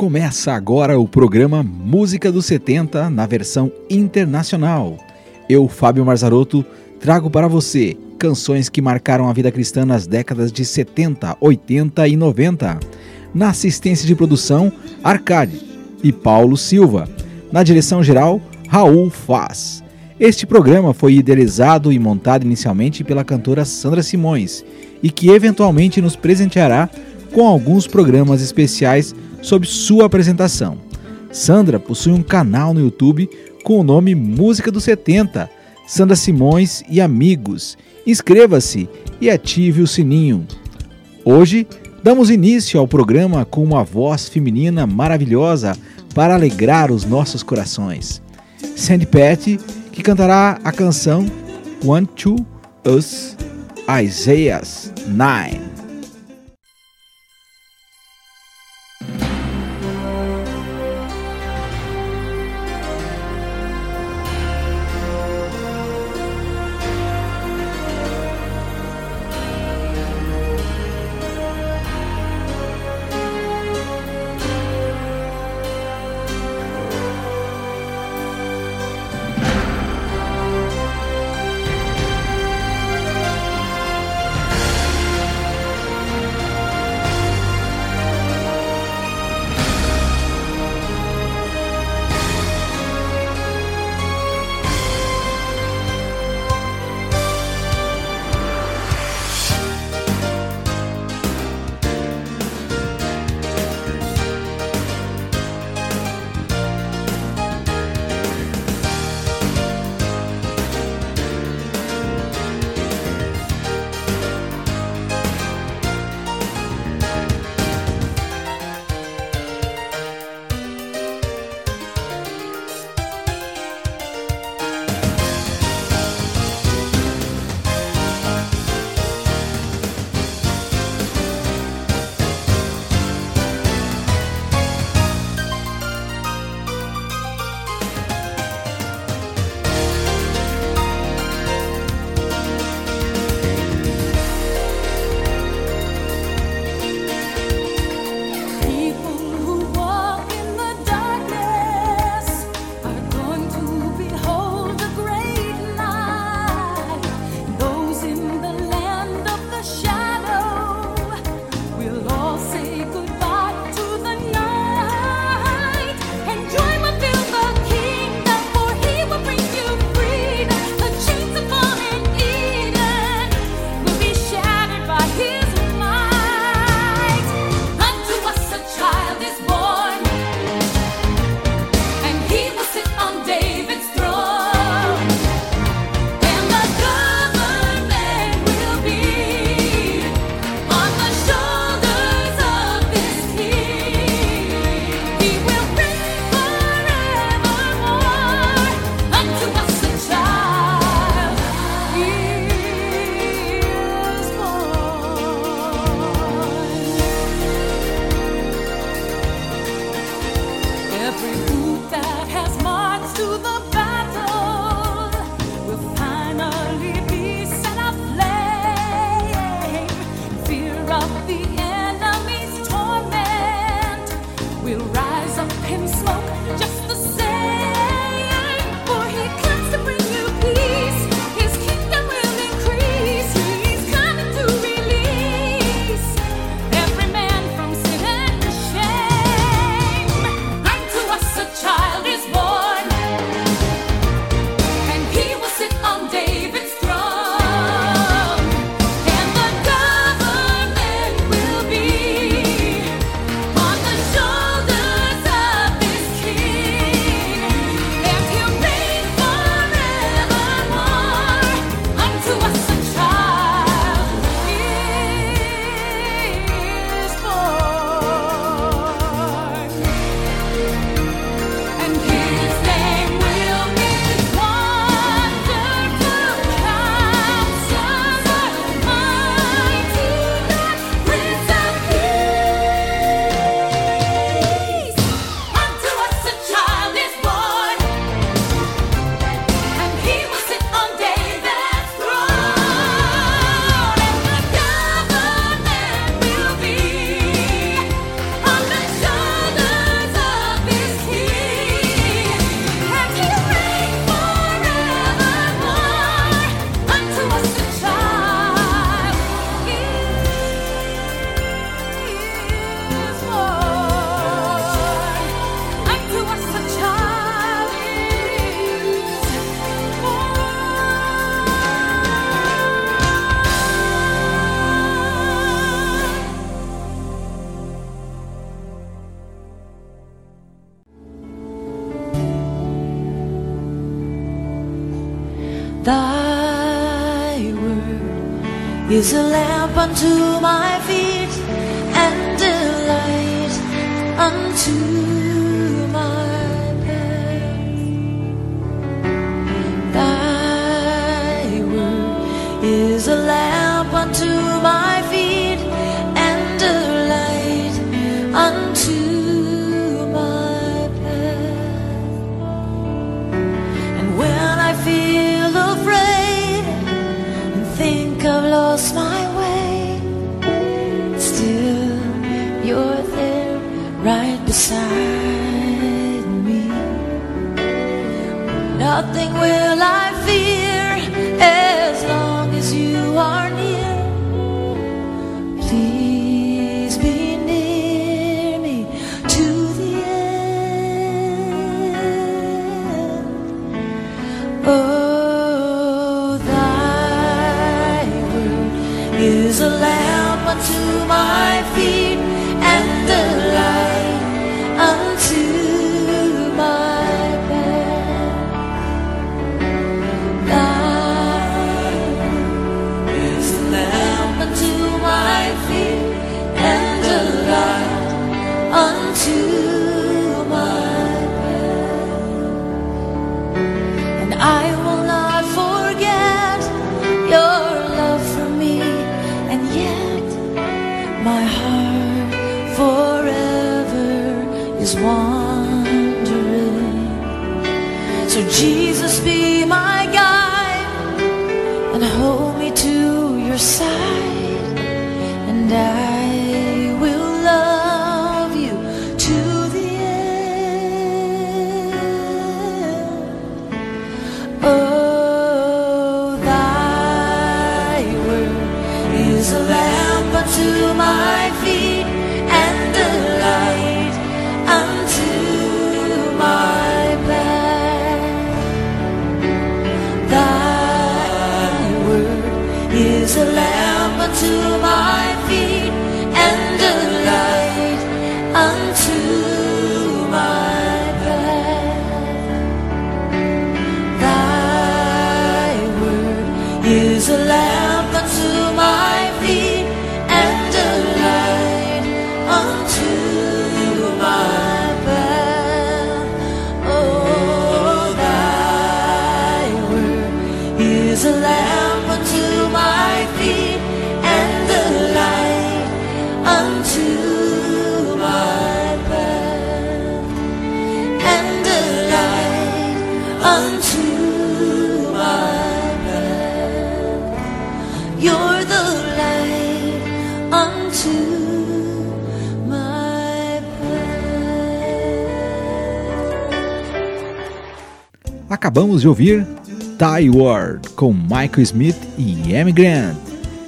Começa agora o programa Música dos 70 na versão internacional. Eu, Fábio Marzarotto, trago para você canções que marcaram a vida cristã nas décadas de 70, 80 e 90. Na assistência de produção, Arcade e Paulo Silva. Na direção geral, Raul Faz. Este programa foi idealizado e montado inicialmente pela cantora Sandra Simões e que eventualmente nos presenteará com alguns programas especiais sobre sua apresentação. Sandra possui um canal no YouTube com o nome Música dos 70, Sandra Simões e Amigos. Inscreva-se e ative o sininho. Hoje damos início ao programa com uma voz feminina maravilhosa para alegrar os nossos corações. Sandy Patty, que cantará a canção One to Us, Isaiah 9. that has marks to the lamp side, Acabamos de ouvir Die Word com Michael Smith e Amy Grant.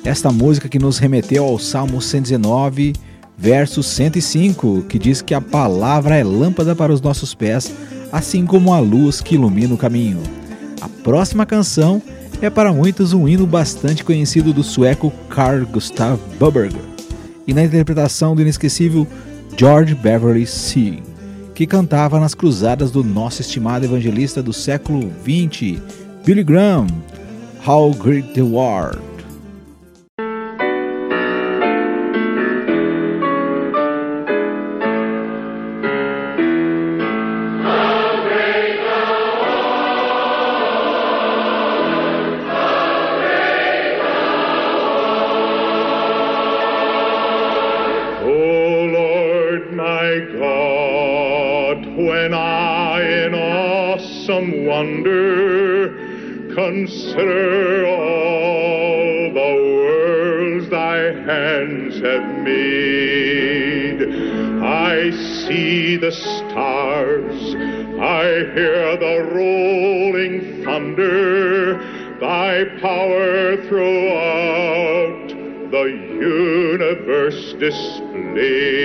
Esta música que nos remeteu ao Salmo 119, verso 105, que diz que a palavra é lâmpada para os nossos pés, assim como a luz que ilumina o caminho. A próxima canção é para muitos um hino bastante conhecido do sueco Carl Gustav Buberger, e na interpretação do inesquecível George Beverly Sea, que cantava nas cruzadas do nosso estimado evangelista do século XX, Billy Graham, How Great the World. Consider all the worlds thy hands have made, I see the stars, I hear the rolling thunder, thy power throughout the universe displayed.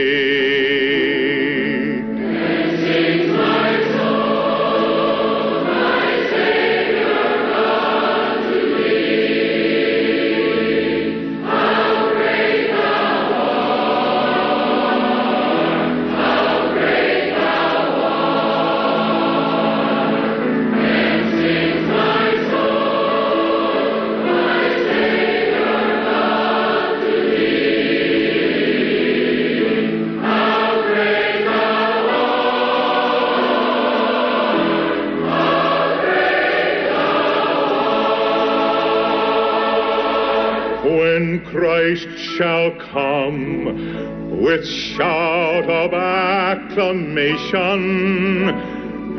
Shall come with shout of acclamation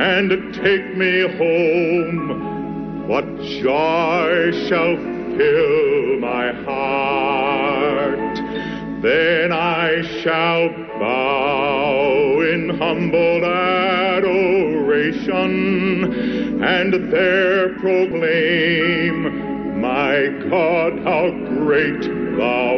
and take me home. What joy shall fill my heart? Then I shall bow in humble adoration and there proclaim, My God, how great thou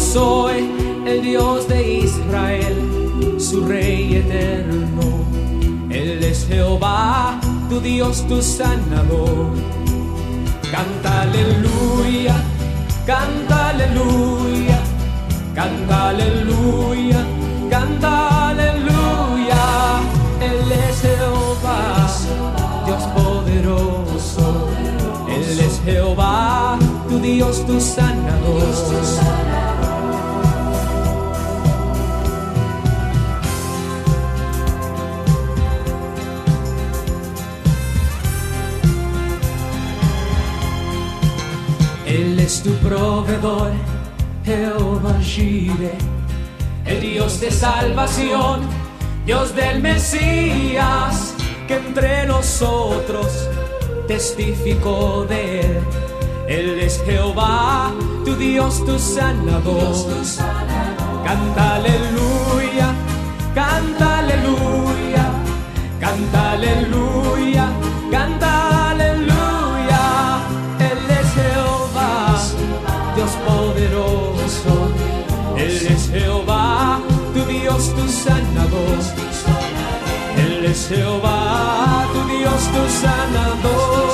soy, el Dios de Israel, su Rey eterno. Él es Jehová, tu Dios, tu sanador. Canta aleluya, canta aleluya, canta aleluya, canta aleluya. Él es Jehová, Dios poderoso. Él es Jehová, tu Dios, tu sanador. Es tu proveedor, Jehová Jireh, el Dios de salvación, Dios del Mesías, que entre nosotros testificó de él. Él es Jehová, tu Dios, tu sanador. Canta aleluya, canta aleluya, canta aleluya, Jehová, tu Dios, tu sanador.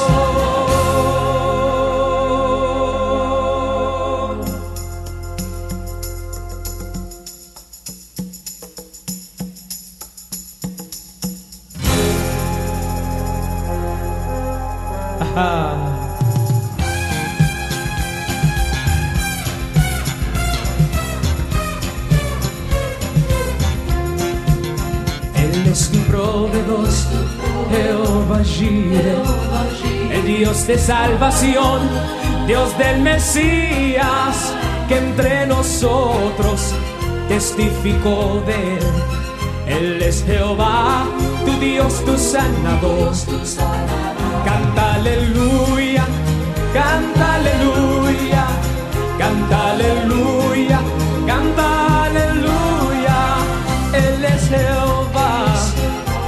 De salvación, Dios del Mesías, que entre nosotros testificó de él. Él es Jehová, tu Dios, tu sanador. Canta aleluya, canta aleluya, canta aleluya, canta aleluya. Él es Jehová,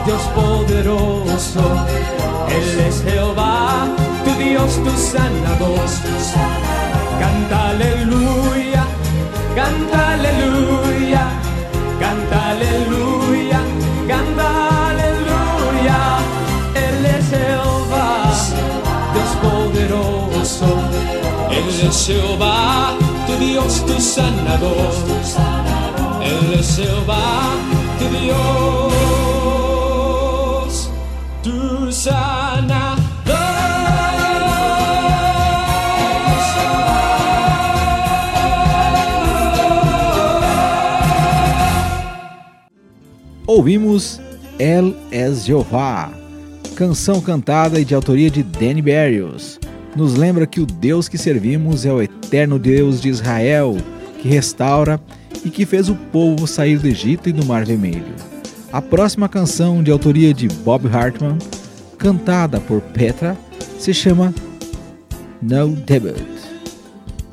Dios poderoso. Él es Jehová, Sanador. Canta aleluya, canta aleluya, canta aleluya, canta aleluya. Él es Jehová, Dios poderoso. Él es Jehová, tu Dios, tu sanador. Él es Jehová, tu Dios, ouvimos El es Jeová, canção cantada e de autoria de Danny Berrios. Nos lembra que o Deus que servimos é o eterno Deus de Israel, que restaura e que fez o povo sair do Egito e do Mar Vermelho. A próxima canção, de autoria de Bob Hartman, cantada por Petra, se chama No Debut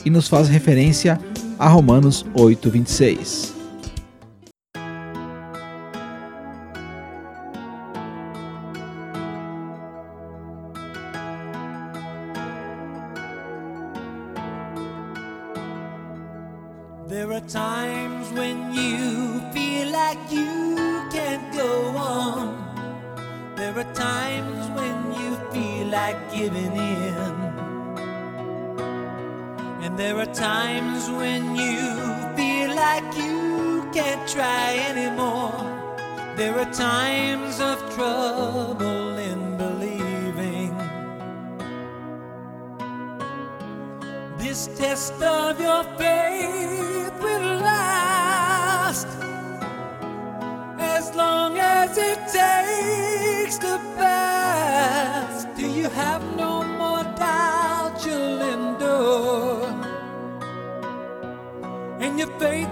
e nos faz referência a Romanos 8:26. There are times when you feel like you can't go on. There are times when you feel like giving in. And there are times when you feel like you can't try anymore. There are times of trouble in believing. This test of your faith baby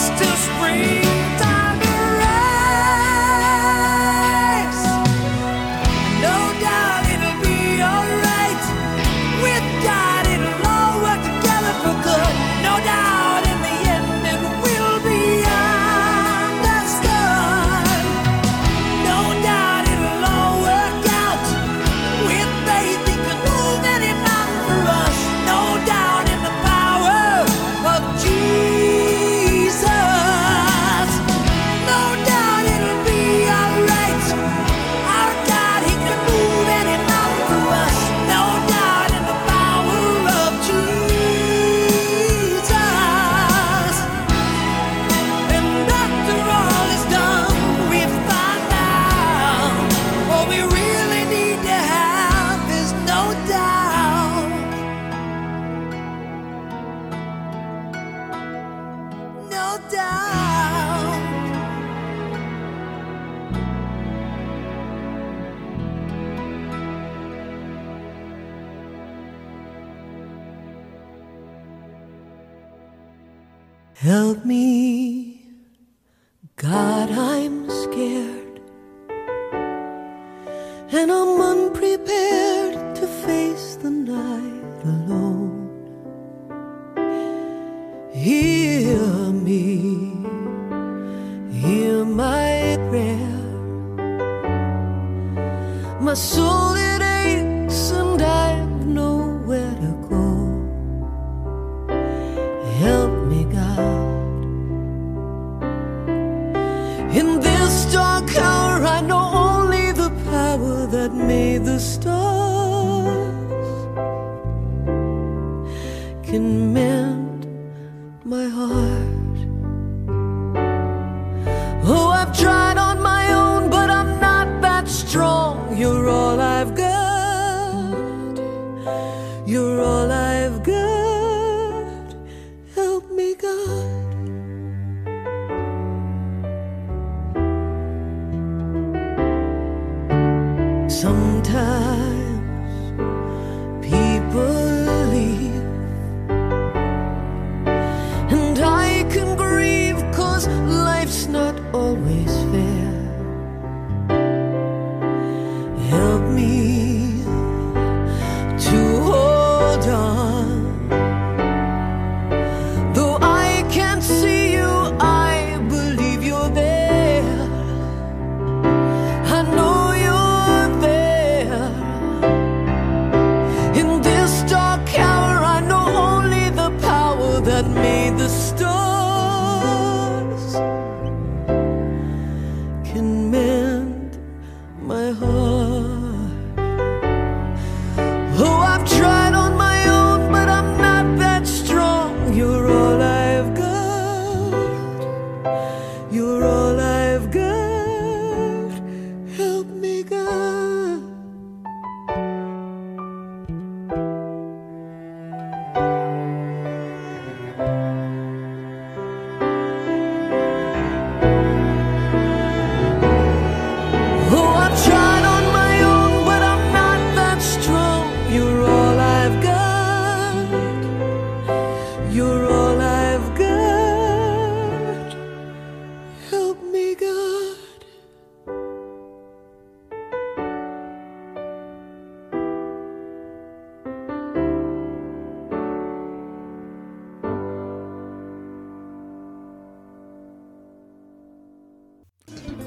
Still, to spring. Help me, God, I'm scared. And I'm unprepared to face the night alone. Hear me, hear my prayer. My soul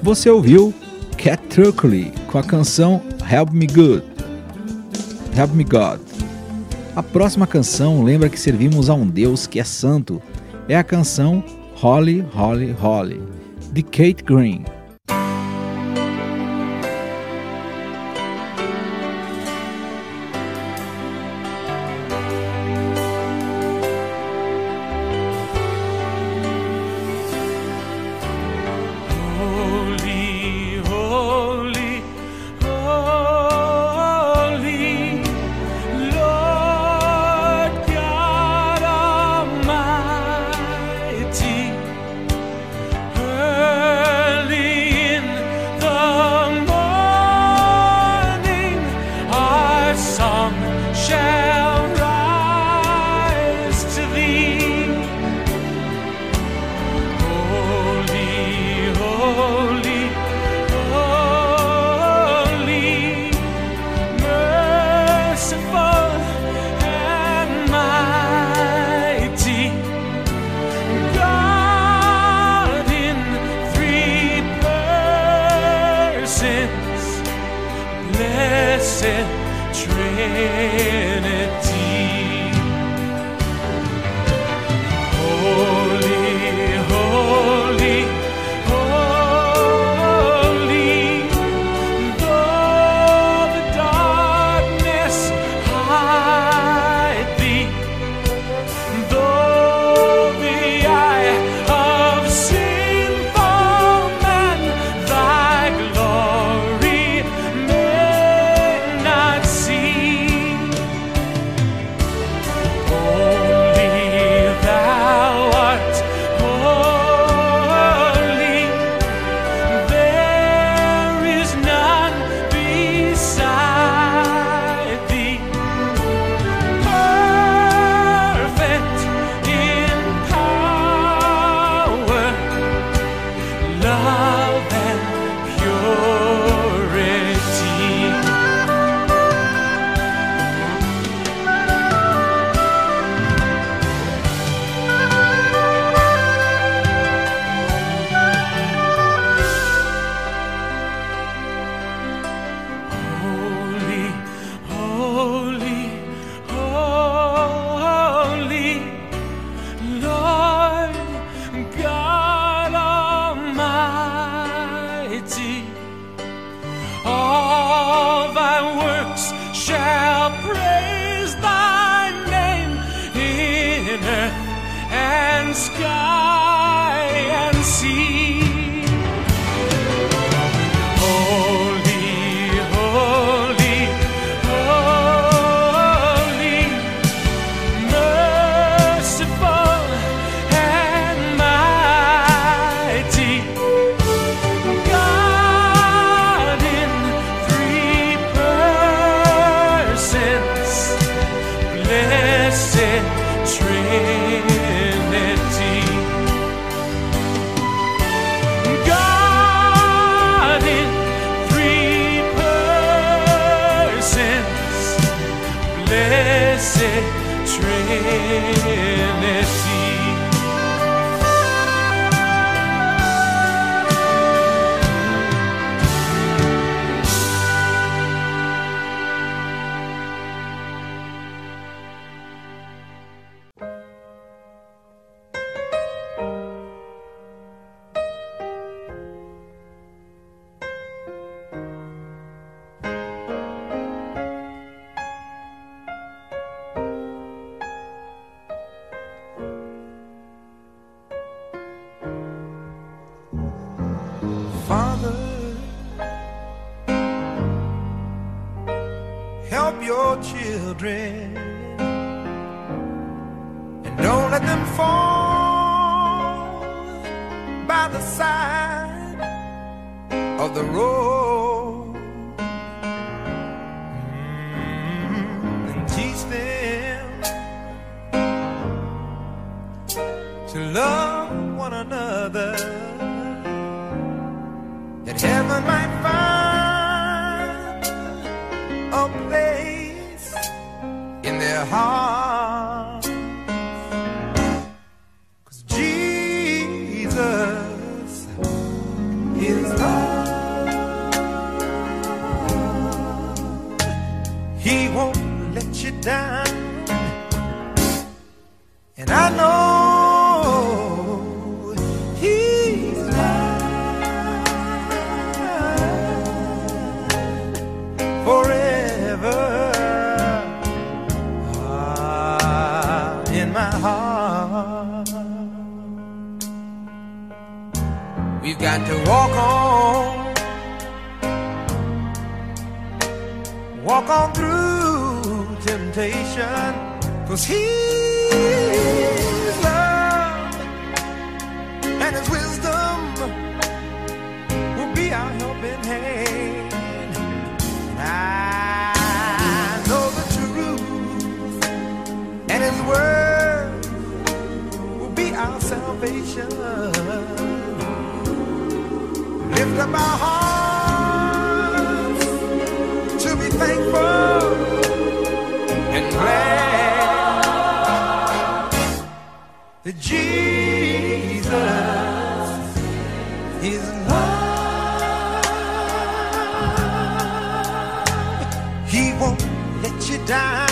Você ouviu Cat Turkley com a canção Help Me Good. Help Me God. A próxima canção lembra que servimos a um Deus que é santo. É a canção Holly, Holly, Holly, de Kate Green. help your children and don't let them fall by the side of the road. We've got to walk on, walk on through temptation, cause He's love and His wisdom will be our helping hand. And I know the truth and His word will be our salvation lift up our hearts to be thankful and glad Jesus is love. He won't let you down.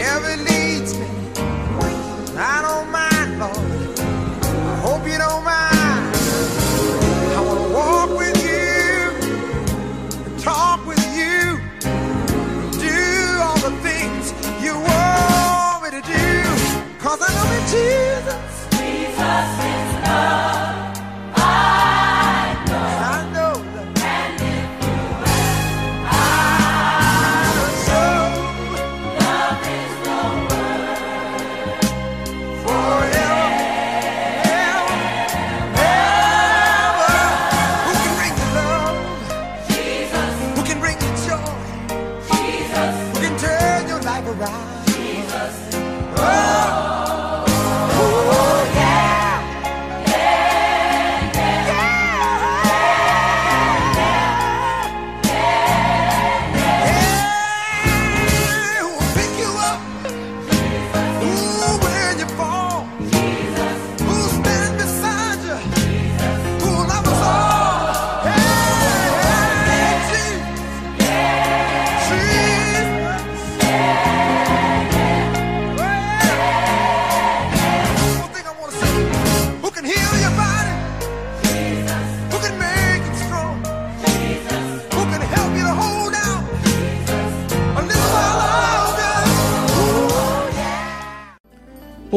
ever needs me. I don't mind, Lord. I hope you don't mind. I want to walk with you, talk with you, do all the things you want me to do. Cause I know that you.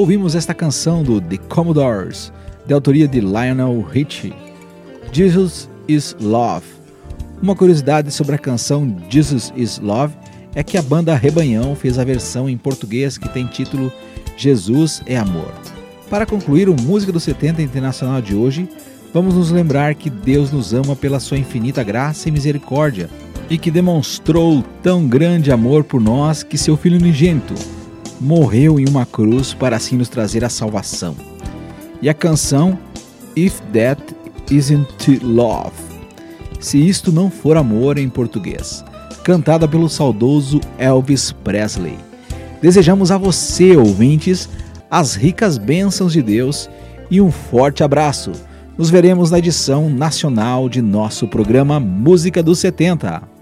Ouvimos esta canção do The Commodores, de autoria de Lionel Richie. Jesus is Love. Uma curiosidade sobre a canção Jesus is Love é que a banda Rebanhão fez a versão em português que tem título Jesus é Amor. Para concluir o Música do 70 Internacional de hoje, vamos nos lembrar que Deus nos ama pela sua infinita graça e misericórdia e que demonstrou tão grande amor por nós que seu Filho unigênito morreu em uma cruz para assim nos trazer a salvação. E a canção If That Isn't Love, se isto não for amor em português, cantada pelo saudoso Elvis Presley. Desejamos a você, ouvintes, as ricas bênçãos de Deus e um forte abraço. Nos veremos na edição nacional de nosso programa Música dos 70.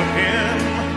Him